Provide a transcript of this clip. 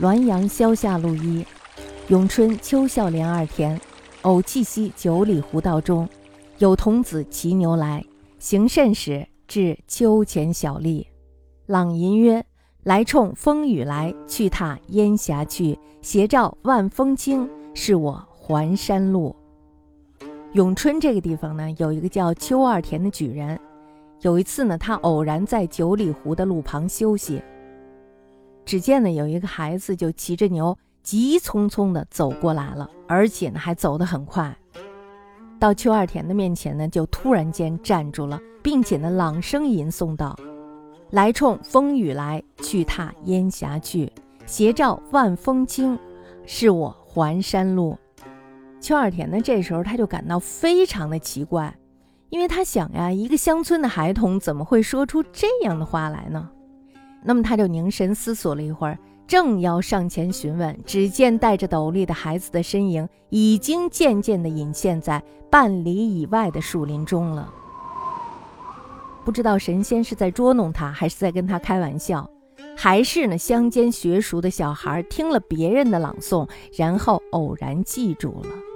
滦阳萧下路一，咏春秋孝连二田，偶憩息九里湖道中，有童子骑牛来，行甚时，至秋前小立。朗吟曰：“来冲风雨来，去踏烟霞去。斜照万峰青，是我环山路。”咏春这个地方呢，有一个叫邱二田的举人。有一次呢，他偶然在九里湖的路旁休息，只见呢有一个孩子就骑着牛，急匆匆地走过来了，而且呢还走得很快。到邱二田的面前呢，就突然间站住了，并且呢朗声吟诵道：“来冲风雨来，去踏烟霞去。斜照万峰青，是我环山路。”邱二田呢，这时候他就感到非常的奇怪，因为他想呀，一个乡村的孩童怎么会说出这样的话来呢？那么他就凝神思索了一会儿，正要上前询问，只见戴着斗笠的孩子的身影已经渐渐地隐现在半里以外的树林中了。不知道神仙是在捉弄他，还是在跟他开玩笑，还是呢乡间学熟的小孩听了别人的朗诵，然后偶然记住了。